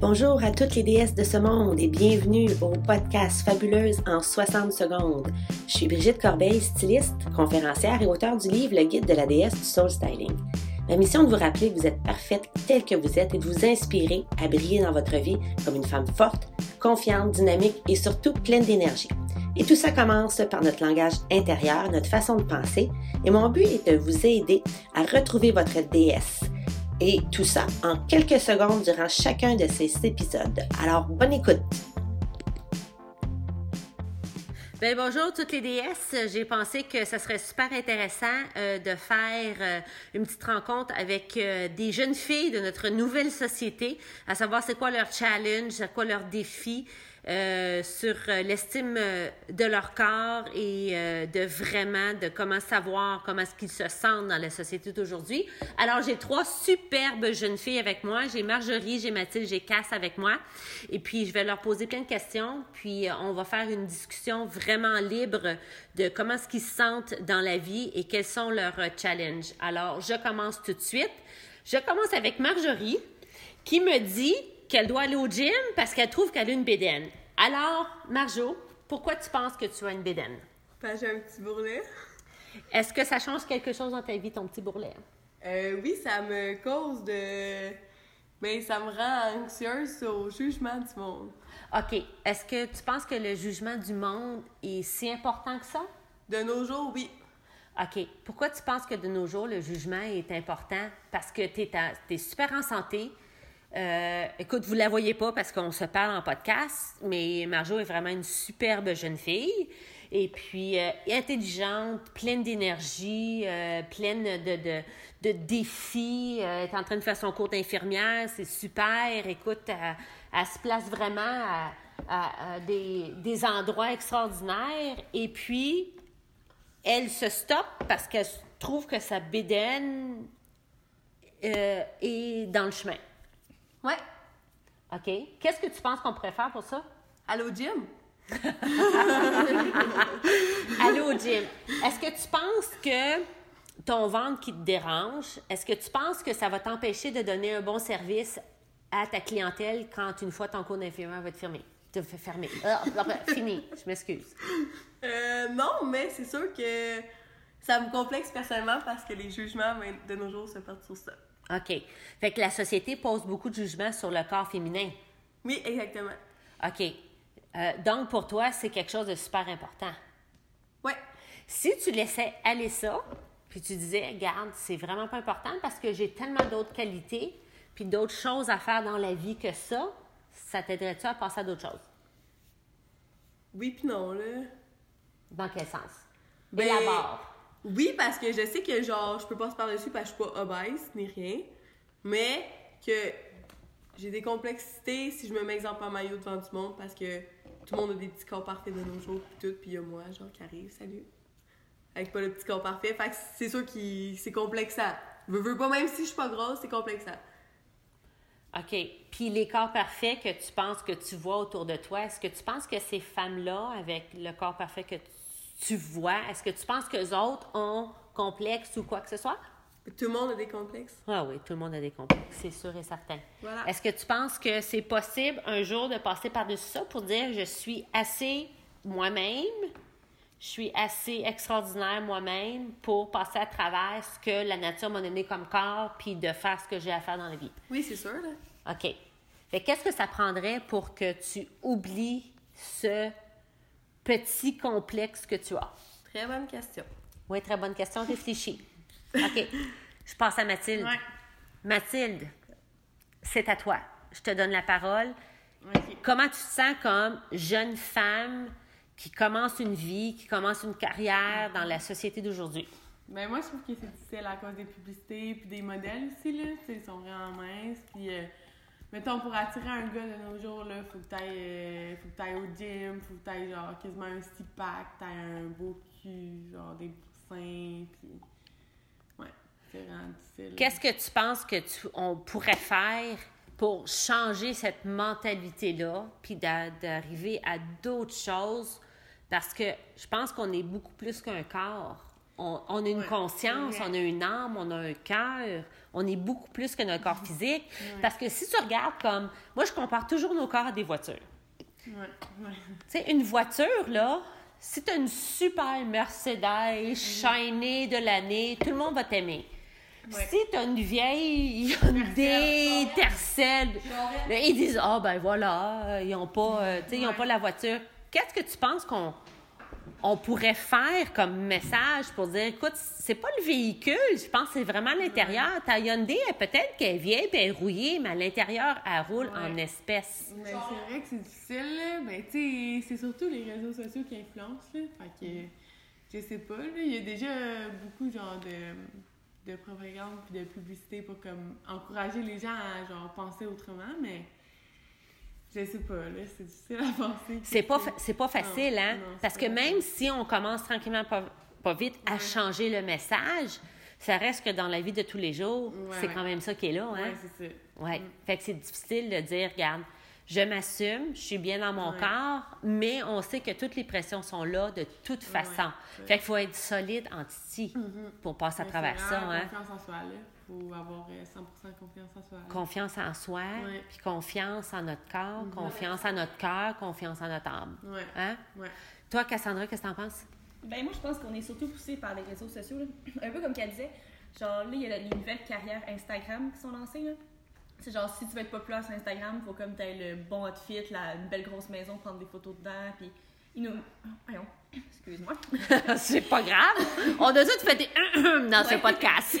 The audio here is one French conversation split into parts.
Bonjour à toutes les déesses de ce monde et bienvenue au podcast Fabuleuse en 60 secondes. Je suis Brigitte Corbeil, styliste, conférencière et auteure du livre Le guide de la déesse du soul styling. Ma mission de vous rappeler que vous êtes parfaite telle que vous êtes et de vous inspirer à briller dans votre vie comme une femme forte, confiante, dynamique et surtout pleine d'énergie. Et tout ça commence par notre langage intérieur, notre façon de penser. Et mon but est de vous aider à retrouver votre déesse et tout ça en quelques secondes durant chacun de ces épisodes. Alors, bonne écoute! Bien, bonjour toutes les déesses. J'ai pensé que ce serait super intéressant euh, de faire euh, une petite rencontre avec euh, des jeunes filles de notre nouvelle société, à savoir c'est quoi leur challenge, c'est quoi leur défi, euh, sur euh, l'estime euh, de leur corps et de vraiment de comment savoir comment est-ce qu'ils se sentent dans la société d'aujourd'hui. Alors, j'ai trois superbes jeunes filles avec moi. J'ai Marjorie, j'ai Mathilde, j'ai Cass avec moi. Et puis, je vais leur poser plein de questions. Puis, on va faire une discussion vraiment libre de comment est-ce qu'ils se sentent dans la vie et quels sont leurs challenges. Alors, je commence tout de suite. Je commence avec Marjorie qui me dit qu'elle doit aller au gym parce qu'elle trouve qu'elle a une bédaine. Alors, Marjo, pourquoi tu penses que tu as une bédaine? Parce que j'ai un petit bourrelet. Est-ce que ça change quelque chose dans ta vie, ton petit bourrelet? Euh, oui, ça me cause de. Mais ça me rend anxieuse au jugement du monde. OK. Est-ce que tu penses que le jugement du monde est si important que ça? De nos jours, oui. OK. Pourquoi tu penses que de nos jours, le jugement est important? Parce que tu es, es, super en santé, euh, écoute, vous la voyez pas parce qu'on se parle en podcast, mais Marjo est vraiment une superbe jeune fille. Et puis, euh, intelligente, pleine d'énergie, euh, pleine de, de, de défis. elle est en train de faire son cours d'infirmière, c'est super. Écoute, elle, se place vraiment à, à, des, des, endroits extraordinaires. Et puis, elle se stoppe parce qu'elle trouve que sa bédaine est dans le chemin. Ouais. OK. Qu'est-ce que tu penses qu'on pourrait faire pour ça? Aller au gym. Aller au gym. Est-ce que tu penses que ton ventre qui te dérange, est-ce que tu penses que ça va t'empêcher de donner un bon service à ta clientèle quand une fois ton cours d'infirmière va te fermer? Te fermer. Ah, fini, je m'excuse. Euh, non, mais c'est sûr que ça me complexe personnellement parce que les jugements de nos jours se portent sur ça. OK. Fait que la société pose beaucoup de jugements sur le corps féminin. Oui, exactement. OK. Euh, donc, pour toi, c'est quelque chose de super important. Oui. Si tu laissais aller ça, puis tu disais, regarde, c'est vraiment pas important parce que j'ai tellement d'autres qualités, puis d'autres choses à faire dans la vie que ça, ça t'aiderait-tu à passer à d'autres choses? Oui, puis non, là. Dans quel sens? Ben, Élabore. Oui, parce que je sais que genre, je peux pas se par dessus parce que je suis pas obèse ni rien. Mais que j'ai des complexités si je me mets exemple en maillot devant du monde parce que tout le monde a des petits corps parfaits de nos jours puis tout, puis il y a moi, genre, qui arrive, salut. Avec pas le petit corps parfait. Fait que c'est sûr que c'est complexant. Je veux pas, même si je suis pas grosse, c'est complexant. OK. Puis les corps parfaits que tu penses que tu vois autour de toi, est-ce que tu penses que ces femmes-là, avec le corps parfait que tu tu vois? Est-ce que tu penses que les autres ont complexe ou quoi que ce soit? Tout le monde a des complexes. Ah oui, tout le monde a des complexes, c'est sûr et certain. Voilà. Est-ce que tu penses que c'est possible un jour de passer par-dessus ça pour dire je suis assez moi-même, je suis assez extraordinaire moi-même pour passer à travers ce que la nature m'a donné comme corps puis de faire ce que j'ai à faire dans la vie? Oui, c'est sûr. Là. OK. qu'est-ce que ça prendrait pour que tu oublies ce petit complexe que tu as? Très bonne question. Oui, très bonne question. Réfléchis. OK. Je passe à Mathilde. Mathilde, c'est à toi. Je te donne la parole. Comment tu te sens comme jeune femme qui commence une vie, qui commence une carrière dans la société d'aujourd'hui? Ben moi, je trouve que c'est difficile à cause des publicités puis des modèles aussi, là. ils sont vraiment minces. Puis, euh, Mettons, pour attirer un gars de nos jours, là, faut que t'ailles, euh, faut que t'ailles au gym, faut que t'ailles, genre, quasiment un six-pack, t'ailles un beau cul, genre, des poussins, puis... Ouais, c'est vraiment difficile. Qu'est-ce que tu penses que tu, on pourrait faire pour changer cette mentalité-là, puis d'arriver à d'autres choses? Parce que je pense qu'on est beaucoup plus qu'un corps. On, a une conscience, on a une âme, on a un cœur, on est beaucoup plus que notre corps physique. Parce que si tu regardes comme. Moi, je compare toujours nos corps à des voitures. Ouais, ouais. Tu sais, une voiture, là, si tu as une super Mercedes shinée de l'année, tout le monde va t'aimer. Ouais. Si tu as une vieille Hyundai, Tercel, ils disent Ah, ben voilà, ils n'ont pas, euh, ils ont pas la voiture. Qu'est-ce que tu penses qu'on on pourrait faire comme message pour dire Écoute, c'est pas le véhicule, je pense que c'est vraiment l'intérieur. Ta Hyundai, elle, peut-être qu'elle est vieille et elle est rouillée, mais à l'intérieur, elle roule Ouais. en espèces. Mais c'est vrai que c'est difficile, là. Ben, tu sais, c'est surtout les réseaux sociaux qui influencent, là. Fait que, je sais pas, là. Il y a déjà beaucoup, genre, de, de propagande puis de publicité pour, comme, encourager les gens à, genre, penser autrement, mais je sais pas, là. C'est difficile à penser. C'est pas, c'est pas facile, Non, hein? non, Parce que même si on commence tranquillement, pas, pas vite, à changer le message, ça reste que dans la vie de tous les jours, Ouais, c'est ouais. quand même ça qui est là, hein? Ouais, c'est ça. Ouais. Mm. Fait que c'est difficile de dire, regarde, je m'assume, je suis bien dans mon Ouais. corps, mais on sait que toutes les pressions sont là de toute façon. Ouais. Fait qu'il faut être solide en titi pour passer à Mais travers ça, hein? confiance en soi, là. Faut avoir euh, 100% confiance en soi. là. Confiance en soi, puis confiance en notre corps, confiance en notre cœur, confiance en notre âme. Ouais. Hein? Ouais. Toi, Cassandra, qu'est-ce que t'en penses? Ben moi, je pense qu'on est surtout poussé par les réseaux sociaux. là. Un peu comme qu'elle disait, genre là, il y a les nouvelles carrières Instagram qui sont lancées. là. C'est genre, si tu veux être populaire sur Instagram, faut comme t'aies le bon outfit, la, une belle grosse maison, prendre des photos dedans, puis ils nous... oh, voyons, excuse-moi. c'est pas grave. On a tous fait des dans ce podcast. tu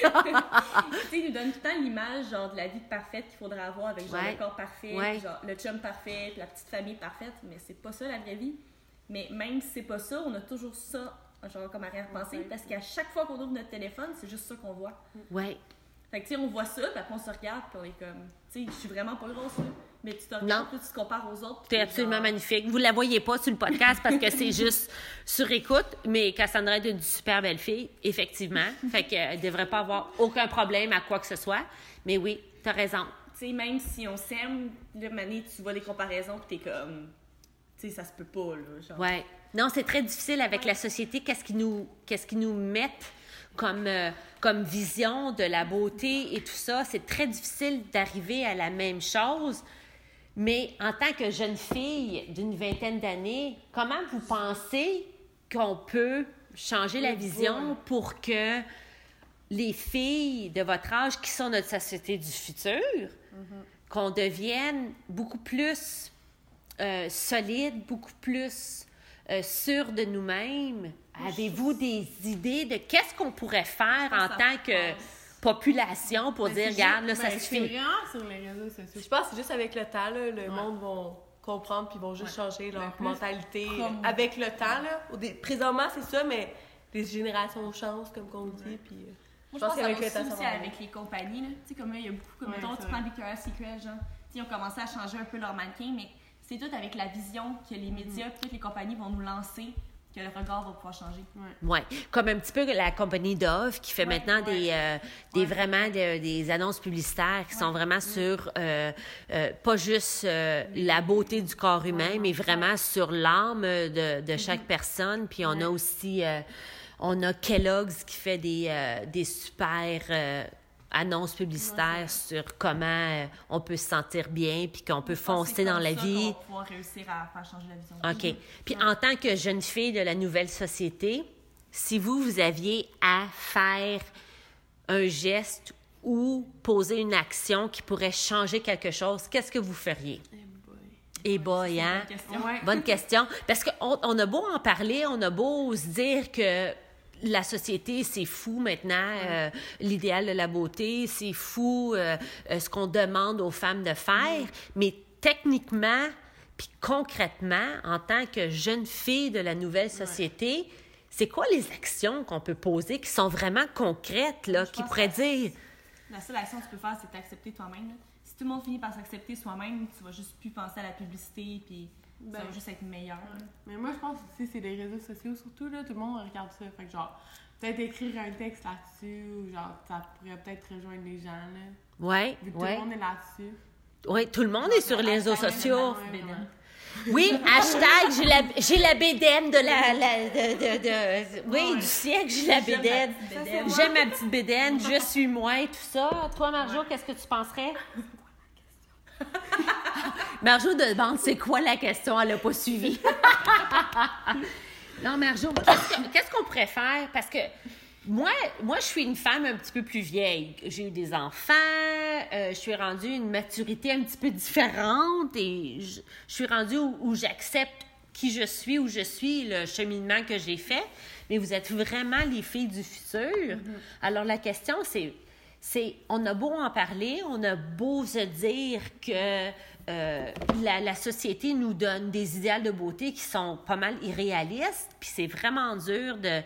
sais, ils nous donnent tout le temps l'image, genre, de la vie parfaite qu'il faudrait avoir avec, genre, Ouais. le corps parfait, Ouais. genre, le chum parfait, puis la petite famille parfaite, mais c'est pas ça la vraie vie. Mais même si c'est pas ça, on a toujours ça, genre, comme arrière-pensée, parce qu'à chaque fois qu'on ouvre notre téléphone, c'est juste ça qu'on voit. ouais. Fait que, tu sais, on voit ça, puis après, on se regarde, puis on est comme, tu sais, je suis vraiment pas grosse, là. Mais tu te regardes, puis tu te compares aux autres. Tu es puis absolument genre- magnifique. Vous la voyez pas sur le podcast parce que c'est juste sur écoute, mais Cassandra est une super belle fille, effectivement. Fait qu'elle devrait pas avoir aucun problème à quoi que ce soit. Mais oui, tu as raison. Tu sais, même si on s'aime, le mané, tu vois les comparaisons, puis t'es comme, tu sais, ça se peut pas, là. Genre. Ouais. Non, c'est très difficile avec la société. Qu'est-ce qui nous, qu'est-ce qui nous met comme, euh, comme vision de la beauté et tout ça? C'est très difficile d'arriver à la même chose. Mais en tant que jeune fille d'une vingtaine d'années, comment vous pensez qu'on peut changer la vision pour que les filles de votre âge, qui sont notre société du futur, qu'on devienne beaucoup plus euh, solide, beaucoup plus euh, sûr de nous-mêmes? Avez-vous des idées de qu'est-ce qu'on pourrait faire en tant que passe. population pour Mais dire, regarde, là, ça ben, suffit? Sur les réseaux sociaux. Je pense que c'est juste avec le temps, là, le monde va comprendre puis ils vont juste changer leur Ben, plus mentalité comme- avec le temps. Là. Présentement, c'est ça, mais les générations changent, comme qu'on dit. Puis, euh, Moi, je pense pense que va le aussi, temps, avec les compagnies. Là. Tu sais, comme là, il y a beaucoup, comme Ouais, mettons, tu vrai. prends Victoria's Secret, genre, ils ont commencé à changer un peu leur mannequin, mais c'est tout avec la vision que les médias, puis toutes les compagnies vont nous lancer, que le regard va pouvoir changer. Oui, comme un petit peu la compagnie Dove qui fait Ouais, maintenant ouais. des, euh, des vraiment de- des annonces publicitaires qui sont vraiment sur euh, euh, pas juste euh, la beauté du corps humain, mais vraiment sur l'âme de, de chaque personne. Puis on a aussi euh, on a Kellogg's qui fait des, euh, des super euh, annonces publicitaires sur comment euh, on peut se sentir bien puis qu'on peut foncer dans la ça vie. qu'on va pouvoir réussir à faire changer la vision. OK. Puis en tant que jeune fille de la nouvelle société, si vous, vous aviez à faire un geste ou poser une action qui pourrait changer quelque chose, qu'est-ce que vous feriez? Eh boy, hein? Bonne question. Ouais. Bonne question. Parce qu'on on a beau en parler, on a beau se dire que la société, c'est fou maintenant, euh, l'idéal de la beauté, c'est fou euh, euh, ce qu'on demande aux femmes de faire, mais techniquement, puis concrètement, en tant que jeune fille de la nouvelle société, c'est quoi les actions qu'on peut poser qui sont vraiment concrètes, là, Je qui pourraient dire... La seule action que tu peux faire, c'est t'accepter toi-même. Si tout le monde finit par s'accepter soi-même, tu vas juste plus penser à la publicité, puis ça Ben, va juste être meilleur. Mais moi, je pense aussi c'est les réseaux sociaux, surtout, là, tout le monde regarde ça. Fait que, genre, peut-être écrire un texte là-dessus, ou genre, ça pourrait peut-être rejoindre les gens, là. Ouais, Vu que ouais. tout le monde est là-dessus. Ouais, tout le monde est sur les réseaux sociaux. Oui, hashtag, j'ai la, j'ai la bédaine de la. la- de, de- de- oui, du siècle, j'ai la bédaine. J'aime ma petite bédaine, je suis moi et tout ça. Toi, Marjo, qu'est-ce que tu penserais? Marjo demande c'est quoi la question, elle n'a pas suivi. non, Marjo, qu'est-ce que- qu'est-ce qu'on pourrait faire? Parce que moi, moi, je suis une femme un petit peu plus vieille. J'ai eu des enfants, euh, je suis rendue à une maturité un petit peu différente et je, je suis rendue où, où j'accepte qui je suis, où je suis, le cheminement que j'ai fait. Mais vous êtes vraiment les filles du futur. Alors la question, c'est, c'est, on a beau en parler, on a beau se dire que euh, la, la société nous donne des idéaux de beauté qui sont pas mal irréalistes, puis c'est vraiment dur de,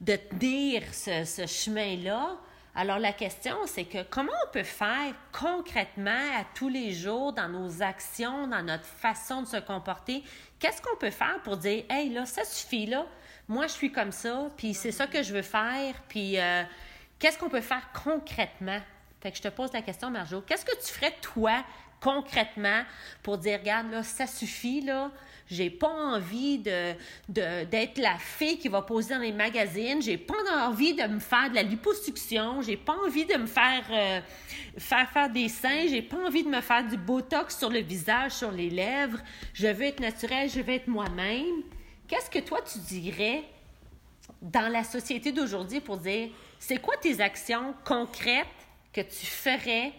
de tenir ce, ce chemin-là. Alors la question, c'est que comment on peut faire concrètement à tous les jours dans nos actions, dans notre façon de se comporter, qu'est-ce qu'on peut faire pour dire, hey là, ça suffit là, moi je suis comme ça, puis c'est ça que je veux faire, puis euh, qu'est-ce qu'on peut faire concrètement? Fait que je te pose la question, Marjo, qu'est-ce que tu ferais toi concrètement pour dire, regarde, là, ça suffit, là. J'ai pas envie d'être la fille qui va poser dans les magazines. J'ai pas envie de me faire de la liposuction. J'ai pas envie de me faire, euh, faire faire des seins. J'ai pas envie de me faire du botox sur le visage, sur les lèvres. Je veux être naturelle, je veux être moi-même. Qu'est-ce que toi, tu dirais dans la société d'aujourd'hui pour dire c'est quoi tes actions concrètes que tu ferais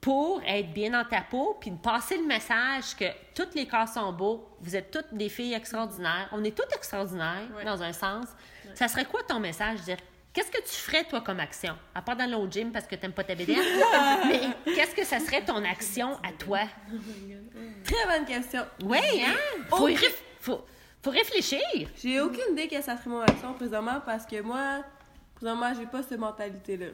pour être bien dans ta peau, puis de passer le message que tous les corps sont beaux, vous êtes toutes des filles extraordinaires, on est toutes extraordinaires Ouais. dans un sens. Ça serait quoi ton message? Dire, qu'est-ce que tu ferais toi comme action? À part dans le gym parce que t'aimes pas ta bédaine, mais qu'est-ce que ça serait ton action à toi? Très bonne question. Oui, hein? Faut, réf- faut, faut réfléchir. J'ai aucune idée que ça serait mon action présentement parce que moi, présentement, j'ai pas cette mentalité-là.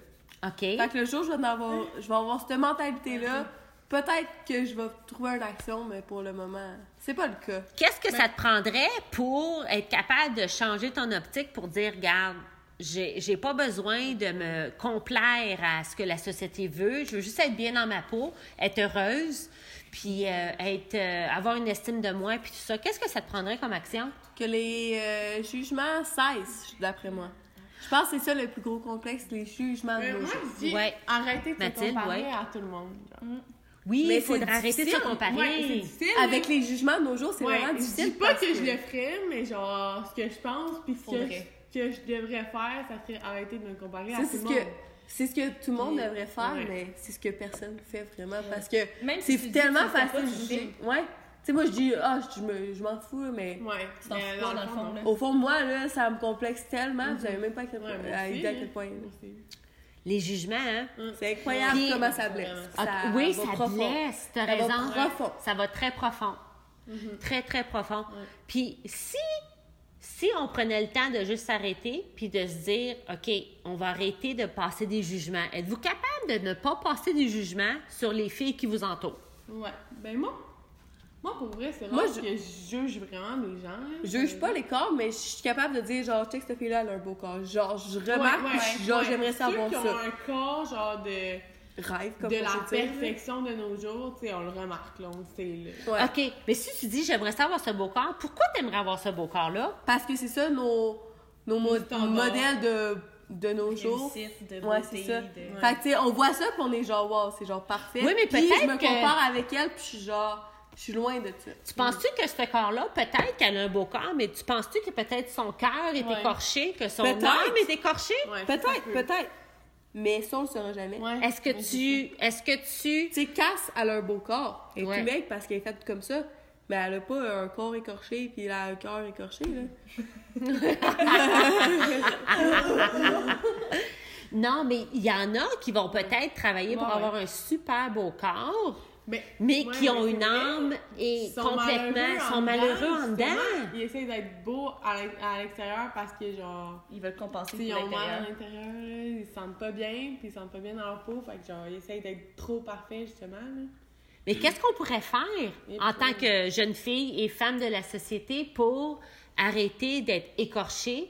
OK. Fait que le jour où je vais, en avoir, je vais avoir cette mentalité-là, peut-être que je vais trouver une action, mais pour le moment, c'est pas le cas. Qu'est-ce que ça te prendrait pour être capable de changer ton optique pour dire, regarde, j'ai j'ai pas besoin de me complaire à ce que la société veut, je veux juste être bien dans ma peau, être heureuse, puis euh, être, euh, avoir une estime de moi, puis tout ça. Qu'est-ce que ça te prendrait comme action? Que les euh, jugements cessent, d'après moi. Je pense que c'est ça le plus gros complexe, les jugements Mais moi, je dis, Ouais. arrêtez de se comparer ouais. à tout le monde. genre. Oui, Mais il c'est arrêter de se comparer. Ouais. Avec les jugements de nos jours, c'est Ouais, vraiment je difficile. dis pas que, je le ferais, mais genre, ce que je pense, puis ce que, Faudrait. ce que je devrais faire, ça serait arrêter de me comparer à tout c'est le ce monde. que c'est ce que tout le monde devrait faire, mais c'est ce que personne fait vraiment parce que si c'est tellement facile de juger. Ouais. Sais, moi, je dis, ah, je, me- je m'en fous, mais Ouais. Tu t'en fous pas, dans le fond, là. au fond moi, là, ça me complexe tellement, vous savez même pas à quel Ouais, idée à quel point. Aussi. Les jugements, hein? C'est incroyable comment ça blesse. Ah, Ça oui, ça profond. blesse, t'as Ça va raison. profond. Ça va très profond. Très, très profond. Puis si, si on prenait le temps de juste s'arrêter, puis de se dire, OK, on va arrêter de passer des jugements. Êtes-vous capable de ne pas passer des jugements sur les filles qui vous entourent? Ouais. Ben moi, moi pour vrai, c'est rare je- que je juge vraiment les gens. Je juge pas les corps, mais je suis capable de dire, genre, check cette fille-là, elle a un beau corps. Genre, je remarque, ouais, genre, ouais. j'aimerais savoir Ceux qui ça. ont un corps, genre, de, Rêve, comme de on la perfection de nos jours, tu sais, on le remarque, là, on le sait, là. Ouais. OK, mais si tu dis, j'aimerais ça avoir ce beau corps, pourquoi t'aimerais avoir ce beau corps-là? Parce que c'est ça nos, nos mo- modèles de, de nos jours. De Ouais, c'est ça. de- Fait que, tu sais, on voit ça, puis on est genre, wow, c'est genre parfait. Oui, mais Puis peut-être je me que- compare avec elle, puis je suis genre, je suis loin de ça. Tu penses-tu que ce corps-là, peut-être qu'elle a un beau corps, mais tu penses-tu que peut-être son cœur est Ouais. écorché, que son âme est écorchée? Ouais, Peut-être, peut. peut-être. Mais ça, on le saura jamais. Ouais. Est-ce que tu. Est-ce que tu. Tu sais, Cass, elle a un beau corps. Elle est maigre parce qu'elle est faite comme ça. Mais elle a pas un corps écorché, puis elle a un cœur écorché, là. Non, mais il y en a qui vont peut-être travailler pour Ouais, avoir un super beau corps, Mais, mais ouais, qui ont mais une âme et sont complètement. malheureux sont malheureux en dedans. Ils essaient d'être beaux à l'ex- à l'extérieur parce que, genre, Ils veulent compenser pour ils ont mal à l'intérieur. l'intérieur, ils se sentent pas bien, puis ils se sentent pas bien dans leur peau, fait que genre, ils essayent d'être trop parfaits, justement, là. Mais qu'est-ce qu'on pourrait faire Et en tant que jeune fille et femme de la société pour arrêter d'être écorchée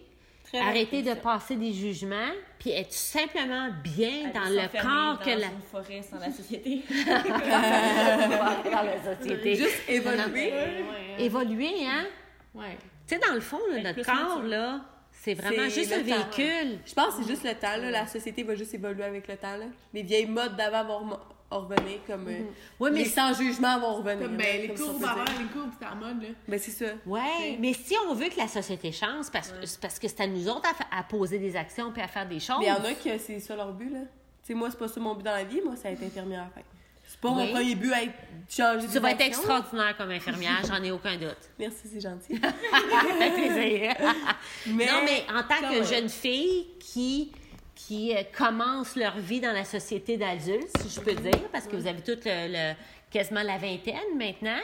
Très arrêter de passer des jugements, puis être simplement bien Aller dans le corps que dans la... une forêt sans la société. dans la société. Juste évoluer. Évoluer, hein? Ouais. Tu sais, dans le fond, là, notre corps, là, c'est vraiment juste le un temps, véhicule. Je pense que c'est juste le temps, là. La société va juste évoluer avec le temps, là. Les vieilles modes d'avant vont revenir, comme... euh, Ouais, mais les sans jugement vont revenir. Comme ben, les comme ça, courbes avant, les courbes, c'était en mode, là. Ben, c'est ça. Ouais, mais si on veut que la société change, parce, c'est parce que c'est à nous autres à, à poser des actions puis à faire des choses. Mais il y en a que c'est ça leur but, là. Tu sais, moi, c'est pas ça mon but dans la vie. Moi, c'est être infirmière. Fait. C'est pas Oui. mon premier but, être changer Tu vas être extraordinaire comme infirmière, j'en ai aucun doute. Merci, c'est gentil. Ça plaisir. Mais, non, mais en tant que jeune fille qui, qui euh, commence leur vie dans la société d'adultes, si je peux dire, parce que vous avez toutes le, le- quasiment la vingtaine maintenant.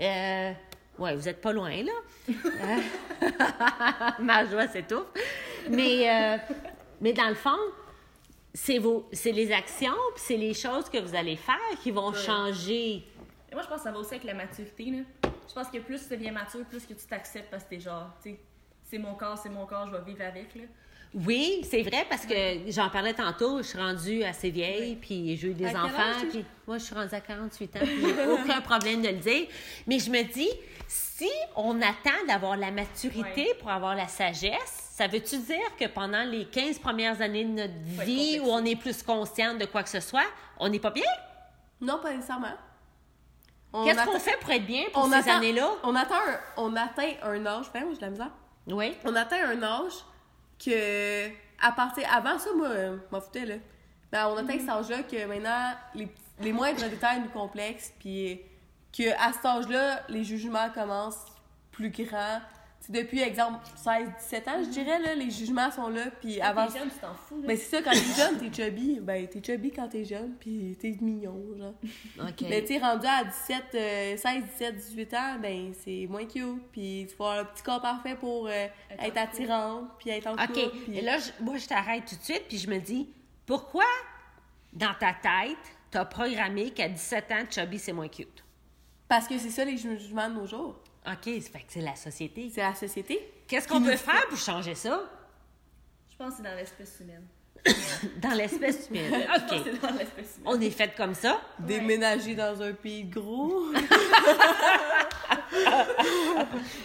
Euh, ouais, vous êtes pas loin, là. Ma joie s'étouffe. Mais, euh, mais dans le fond, c'est vos, c'est les actions, puis c'est les choses que vous allez faire qui vont changer. Et moi, je pense que ça va aussi avec la maturité. Là. Je pense que plus tu deviens mature, plus que tu t'acceptes parce que t'es genre, tu sais, c'est mon corps, c'est mon corps, je vais vivre avec. Là. Oui, c'est vrai parce que j'en parlais tantôt, je suis rendue assez vieille, puis j'ai eu des À enfants, puis moi je suis rendue à 48 ans, j'ai aucun problème de le dire. Mais je me dis, si on attend d'avoir la maturité pour avoir la sagesse, ça veut-tu dire que pendant les 15 premières années de notre vie où on est plus consciente de quoi que ce soit, on n'est pas bien? Non, pas nécessairement. Qu'est-ce qu'on fait pour être bien pour on ces années-là? On, attend un- on atteint un âge. Moi, j'ai de la misère. Oui. On atteint un âge que, à partir. Avant ça, moi, euh, je m'en foutais, là. Ben, on atteint cet âge-là que maintenant, les, les moindres détails nous complexent, puis que à cet âge-là, les jugements commencent plus grands. Sais, depuis, exemple, 16-17 ans, je dirais, là, les jugements sont là, puis avant. T'es jeune, tu t'en fous. Là. Ben, c'est ça, quand t'es jeune, t'es chubby. Ben, t'es chubby quand t'es jeune, puis t'es mignon, genre. OK. Mais tu sais, rendu à 17, euh, 16, 17, 18 ans, ben c'est moins cute. Puis tu vas avoir le petit corps parfait pour euh, être, attirante, puis être en OK. puis- Et là, je- moi, je t'arrête tout de suite, puis je me dis, pourquoi, dans ta tête, t'as programmé qu'à 17 ans, chubby, c'est moins cute? Parce que c'est ça les jugements de nos jours. OK, ça fait que c'est la société. C'est la société. Qu'est-ce qu'on peut faire pour changer ça? Je pense que c'est dans l'espèce humaine. Dans l'espèce humaine. Je pense que OK. c'est dans l'espèce humaine. On est fait comme ça? Déménager dans un pays gros.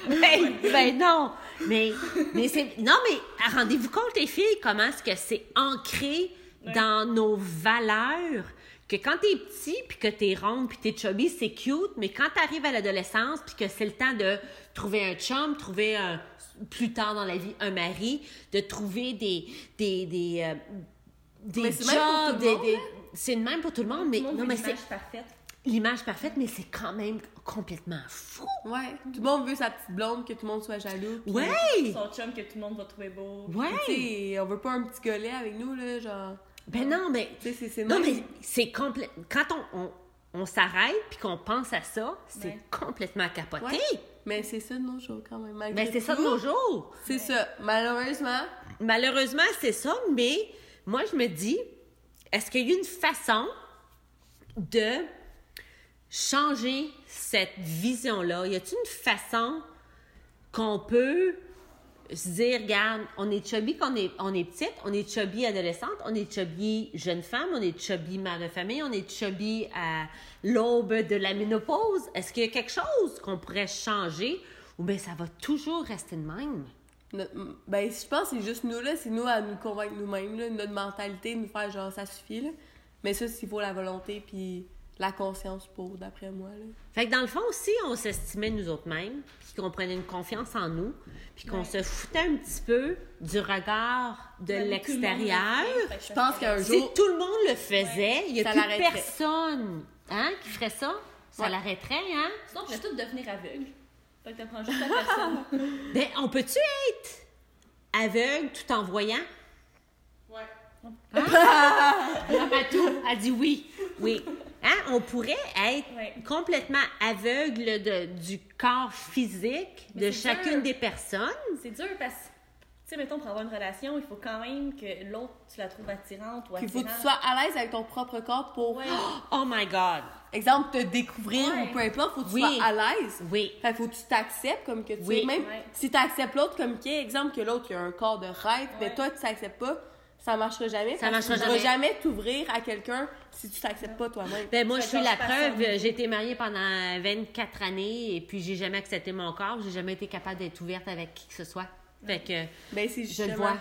Ben, ben non. Mais, mais c'est. Non, mais rendez-vous compte, les filles, comment est-ce que c'est ancré dans nos valeurs? Que quand t'es petit, puis que t'es ronde, puis t'es chubby, c'est cute, mais quand t'arrives à l'adolescence, puis que c'est le temps de trouver un chum, trouver un, plus tard dans la vie un mari, de trouver des des des, euh, des jobs, hein? c'est le même pour tout le monde, mais Tout le monde non mais c'est l'image parfaite. l'image parfaite, mais c'est quand même complètement fou. Ouais. Tout le monde veut sa petite blonde, que tout le monde soit jaloux. Ouais. Son chum que tout le monde va trouver beau. Ouais. Tu sais, on veut pas un petit golet avec nous, là, genre. Ben non, mais c'est- non, mais c'est complet. Quand on, on, on s'arrête puis qu'on pense à ça, c'est Ouais. complètement capoté. Ouais. Mais c'est ça de nos jours, quand même. malgré Ben c'est ça de nos jours. C'est ça. Malheureusement, Malheureusement, c'est ça, mais moi je me dis, est-ce qu'il y a une façon de changer cette vision-là? Y a-t-il une façon qu'on peut se dire, regarde, on est chubby quand on est, on est petite, on est chubby adolescente, on est chubby jeune femme, on est chubby mère de famille, on est chubby à l'aube de la ménopause. Est-ce qu'il y a quelque chose qu'on pourrait changer ou bien ça va toujours rester de même? Ben, je pense que c'est juste nous, là. C'est nous à nous convaincre nous-mêmes, là. Notre mentalité, nous faire genre, ça suffit, là. Mais ça, s'il faut la volonté puis la conscience pour, d'après moi, là. Fait que dans le fond, si on s'estimait nous autres mêmes, puis qu'on prenait une confiance en nous, puis qu'on se foutait un petit peu du regard de monde l'extérieur, le fait, fait que Je pense qu'un si jour... tout le monde le faisait, il n'y a Ça plus personne hein, qui ferait ça? Ça Ouais. l'arrêterait, hein? Sinon, on pourrait tous devenir aveugles. Fait que t'apprends juste la personne. Ben, on peut-tu être aveugle tout en voyant? Ouais. Matou a dit oui. Oui. Hein? On pourrait être Ouais. complètement aveugle de, du corps physique de Mais chacune dur. des personnes. C'est dur parce que, sais, mettons, pour avoir une relation, il faut quand même que l'autre, tu la trouves attirante ou Puis il faut que tu attirante. sois à l'aise avec ton propre corps pour, Ouais. Oh my God! exemple, te découvrir Ouais. ou peu importe, faut que tu Oui. sois à l'aise. Oui. Fait faut que tu t'acceptes comme que tu Oui. es. Même Ouais. si tu acceptes l'autre comme qui est, exemple que l'autre il a un corps de rêve, mais toi tu t'acceptes pas, ça marchera jamais. Ça marchera tu vas jamais t'ouvrir à quelqu'un si tu t'acceptes pas toi-même. Ben moi, je fais suis la preuve. J'ai été mariée pendant 24 années et puis j'ai jamais accepté mon corps. J'ai jamais été capable d'être ouverte avec qui que ce soit. Fait que Ben c'est je le vois.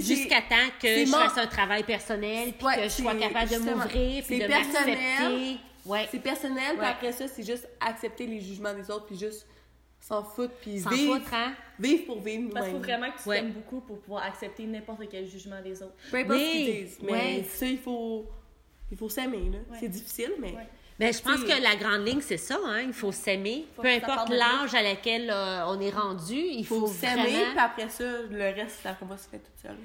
Jusqu'à temps que c'est je mon- fasse un travail personnel puis Ouais, que je sois capable de m'ouvrir puis c'est de personnel. m'accepter. Ouais. C'est personnel, puis après ça, c'est juste accepter les jugements des autres, puis juste s'en foutre, puis vivre, foutre, hein? vivre pour vivre Parce qu'il faut nous-mêmes. vraiment que tu Ouais. t'aimes beaucoup pour pouvoir accepter n'importe quel jugement des autres. Peu importe ce Oui, qu'ils disent, mais ouais. ça, il faut, il faut s'aimer, là. Ouais. C'est difficile, mais... Ouais. Ben, je pense que la grande ligne, c'est ça, hein? Il faut s'aimer. Faut Peu que ça importe parte de là. l'âge à laquelle euh, on est rendu, il Il faut, faut s'aimer, vraiment... puis après ça, le reste, ça va se faire tout seul.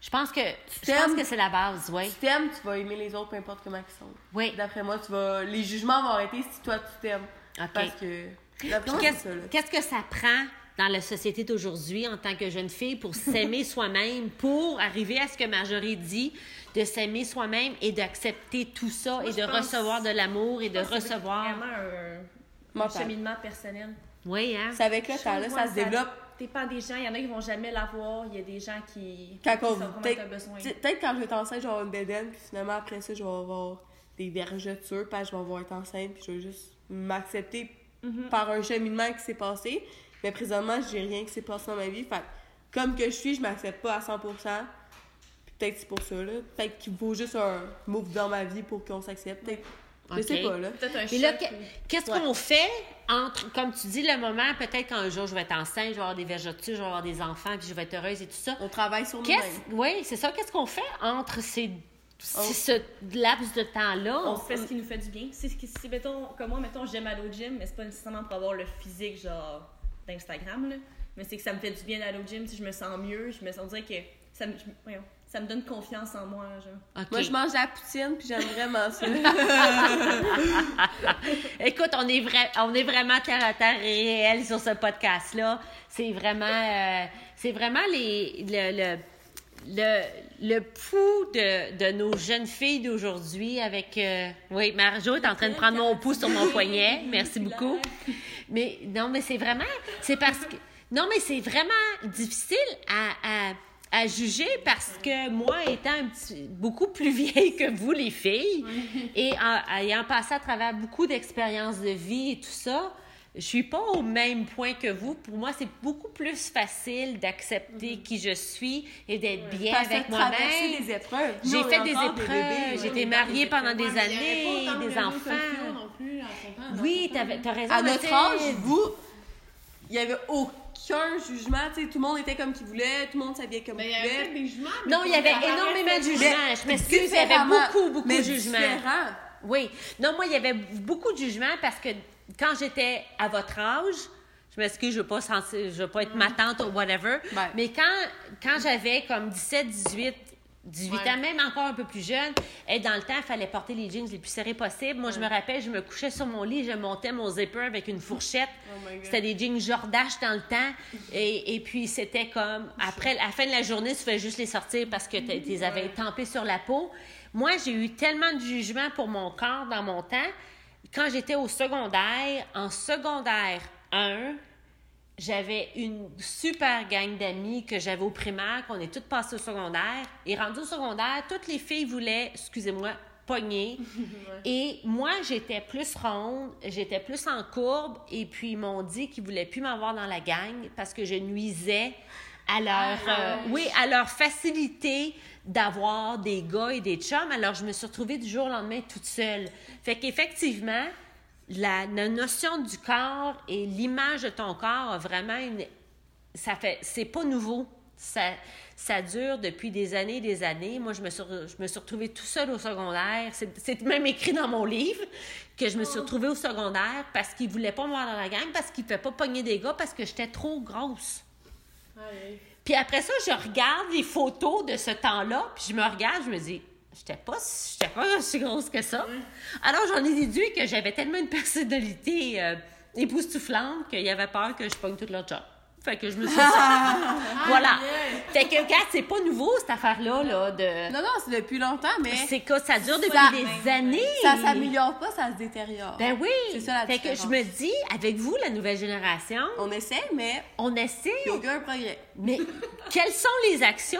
Je pense que je t'aimes. pense que c'est la base, oui. Tu t'aimes, tu vas aimer les autres, peu importe comment ils sont. Oui. D'après moi, tu vas... les jugements vont arrêter si toi, tu t'aimes. OK. Parce que... Moi, Qu'est-ce que ça prend dans la société d'aujourd'hui en tant que jeune fille pour s'aimer soi-même, pour arriver à ce que Marjorie dit, de s'aimer soi-même et d'accepter tout ça Moi, et de pense- recevoir de l'amour et de que c'est recevoir. vraiment un, un cheminement personnel. Oui, hein? C'est avec le temps, là, ça se développe. dépend des gens. Il y en a qui vont jamais l'avoir. Il y a des gens qui, Quand qui on- peut-être- quand je vais être enceinte, je vais avoir une bédaine, puis finalement, après ça, je vais avoir des vergetures, puis je vais avoir été enceinte, puis je vais juste m'accepter Mhm. par un cheminement qui s'est passé. Mais présentement, j'ai rien qui s'est passé dans ma vie. Fait que, comme que je suis, je m'accepte pas à 100%. Puis peut-être c'est pour ça, là. Peut-être qu'il faut juste un move dans ma vie pour qu'on s'accepte. Peut-être. Je sais pas, là. Peut-être un Puis là, qu'est-ce Ouais. qu'on fait entre, comme tu dis, le moment, peut-être qu'un jour je vais être enceinte, je vais avoir des vergetures, je vais avoir des enfants, puis je vais être heureuse et tout ça. On travaille sur nous-mêmes. Qu'est-ce, oui, c'est ça. Qu'est-ce qu'on fait entre ces, On- ce laps de temps-là? On fait ce qui nous fait du bien. C'est ce qui, si, mettons, comme moi, mettons, j'aime aller au gym, mais c'est pas nécessairement pour avoir le physique, genre, d'Instagram, là. Mais c'est que ça me fait du bien d'aller au gym, si je me sens mieux, je me sens, on dirait que ça me, je- voyons, ça me donne confiance en moi, genre. Moi, je mange de la poutine, puis j'aime vraiment ça. Écoute, on est, vrai, on est vraiment terre à terre réel sur ce podcast-là. C'est vraiment, euh, c'est vraiment les, le, le, le, le pouls de, de nos jeunes filles d'aujourd'hui avec... euh, oui, Marjo est en train de prendre mon pouls sur mon poignet. Merci beaucoup. Mais non, mais c'est vraiment... C'est parce que... Non, mais c'est vraiment difficile à... à à juger parce que moi, étant un petit- beaucoup plus vieille que vous, les filles, et en- ayant passé à travers beaucoup d'expériences de vie et tout ça, je suis pas au même point que vous. Pour moi, c'est beaucoup plus facile d'accepter qui je suis et d'être bien Parce que avec moi-même. des épreuves. J'ai fait des épreuves, j'ai été mariée pendant des Ouais, avait années, pas autant de des enfants. non plus, en Oui, temps. t'avais- t'as raison. À notre âge, vous, il y avait aucun jugement. Tu sais, tout le monde était comme qu'il voulait, tout le monde s'habillait comme il avait voulait. peut-être des jugements. mais Non, il y avait énormément de jugements. Je m'excuse, il y avait beaucoup, beaucoup de jugements. différent. Oui. Non, moi, il y avait beaucoup de jugements parce que quand j'étais à votre âge, je m'excuse, je veux pas sentir- je veux pas être ma tante ou whatever, Ouais. mais quand, quand j'avais comme 17, 18, 18 Ouais. ans, même encore un peu plus jeune, et dans le temps, il fallait porter les jeans les plus serrés possibles. Moi, je me rappelle, je me couchais sur mon lit, je montais mon zipper avec une fourchette. Oh. C'était des jeans Jordache dans le temps. Et, et puis, c'était comme, après, à la fin de la journée, tu fais juste les sortir parce que tu les avais tampés sur la peau. Moi, j'ai eu tellement de jugements pour mon corps dans mon temps. Quand j'étais au secondaire, en secondaire 1, j'avais une super gang d'amis que j'avais au primaire, qu'on est toutes passées au secondaire. Et rendu au secondaire, toutes les filles voulaient, excusez-moi, pogner. Et moi, j'étais plus ronde, j'étais plus en courbe. Et puis, ils m'ont dit qu'ils voulaient plus m'avoir dans la gang parce que je nuisais à leur, euh, oui, à leur facilité d'avoir des gars et des chums. Alors, je me suis retrouvée du jour au lendemain toute seule. Fait qu'effectivement, la, la notion du corps et l'image de ton corps a vraiment une. Ça fait. C'est pas nouveau. Ça, ça dure depuis des années et des années. Moi, je me suis, je me suis retrouvée tout seule au secondaire. C'est même écrit dans mon livre que je me suis retrouvée au secondaire parce qu'ils voulaient pas me voir dans la gang, parce qu'ils ne pouvaient pas pogner des gars, parce que j'étais trop grosse. Ouais. Puis après ça, je regarde les photos de ce temps-là, puis je me regarde, je me dis, j'étais pas, j'étais pas aussi grosse que ça. Alors j'en ai déduit que j'avais tellement une personnalité euh, époustouflante qu'il y avait peur que je pogne toute leur job. Fait que je me suis dit, voilà. Fait que, regarde, c'est pas nouveau, cette affaire-là, là, de... Non, non, c'est depuis longtemps, mais C'est que ça dure depuis Ça- des années? ça s'améliore pas, ça se détériore. Ben oui. C'est ça la Fait que je me dis, avec vous, la nouvelle génération, On essaie, mais on essaie, il a aucun progrès. mais quelles sont les actions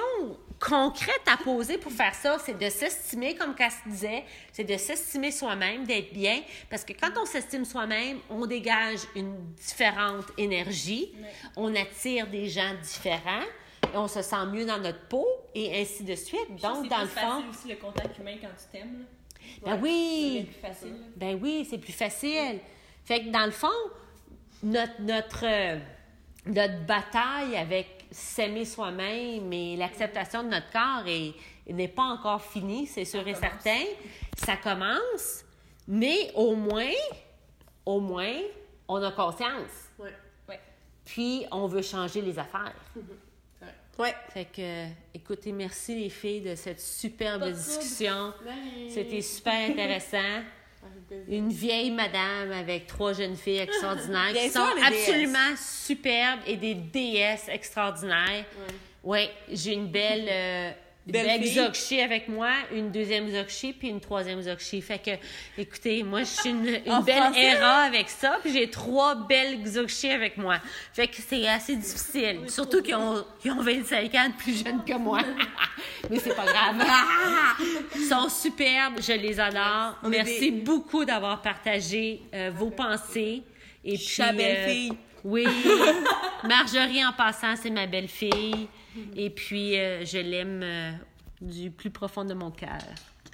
concrètes à poser pour faire ça? C'est de s'estimer, comme Cass disait, c'est de s'estimer soi-même, d'être bien, parce que quand on s'estime soi-même, on dégage une différente énergie, on attire des gens différents, on se sent mieux dans notre peau, et ainsi de suite. Donc, C'est dans le fond, facile aussi le contact humain quand tu t'aimes. ben C'est oui, plus facile. ben oui, c'est plus facile. Fait que dans le fond, notre, notre, euh, notre bataille avec s'aimer soi-même et l'acceptation de notre corps est- n'est pas encore finie, c'est sûr et certain. Ça commence, mais au moins, au moins, on a conscience. Ouais. Ouais. Puis, on veut changer les affaires. Ouais. Fait que, écoutez, merci les filles de cette superbe discussion. C'était super intéressant. Une vieille madame avec trois jeunes filles extraordinaires qui sont déesses. absolument superbes et des déesses extraordinaires. Oui, j'ai une belle, euh, Belle. Xokshi avec moi, une deuxième Xokshi puis une troisième Xokshi. Fait que, écoutez, moi, je suis une, belle français? Avec ça, puis j'ai trois belles Xokshi avec moi. Fait que c'est assez difficile. Surtout qu'ils ont, ont 25 ans de plus jeunes que moi. Mais c'est pas grave. Ils sont superbes, je les adore. On Merci des- beaucoup d'avoir partagé euh, vos pensées. Et puis, suis la belle euh, oui. Marjorie, en passant, c'est ma belle-fille. Et puis, euh, je l'aime euh, du plus profond de mon cœur.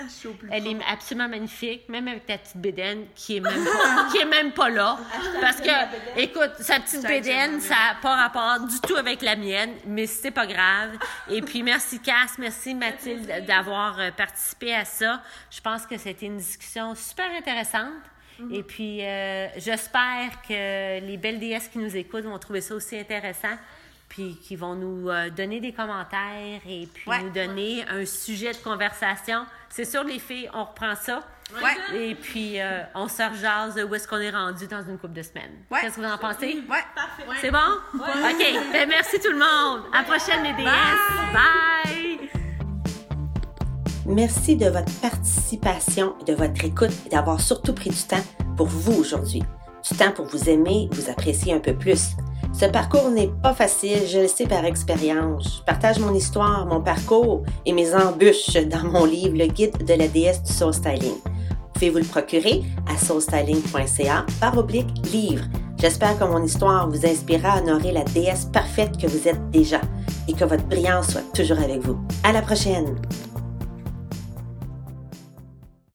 Ah, Elle est absolument magnifique, même avec ta petite bédaine qui est même pas, qui est même pas là. Parce que, écoute, sa petite bédaine, ça n'a pas rapport du tout avec la mienne, mais c'est pas grave. Et puis, merci Cass, merci Mathilde d'avoir euh, participé à ça. Je pense que c'était une discussion super intéressante. Et puis, euh, j'espère que les belles déesses qui nous écoutent vont trouver ça aussi intéressant puis qui vont nous euh, donner des commentaires et puis Ouais. nous donner un sujet de conversation. C'est sûr, les filles, on reprend ça. Ouais. Et puis, euh, on se rejase où est-ce qu'on est rendu dans une couple de semaines. Ouais. Qu'est-ce que vous en pensez? Ouais. C'est bon? OK. Ben, merci tout le monde. À la prochaine, les DS. Bye. Merci de votre participation et de votre écoute et d'avoir surtout pris du temps pour vous aujourd'hui. Du temps pour vous aimer vous apprécier un peu plus. Ce parcours n'est pas facile, je le sais par expérience. Je partage mon histoire, mon parcours et mes embûches dans mon livre Le guide de la déesse du soul styling. Vous pouvez vous le procurer à soulstyling.ca par oblique livre. J'espère que mon histoire vous inspirera à honorer la déesse parfaite que vous êtes déjà et que votre brillance soit toujours avec vous. À la prochaine!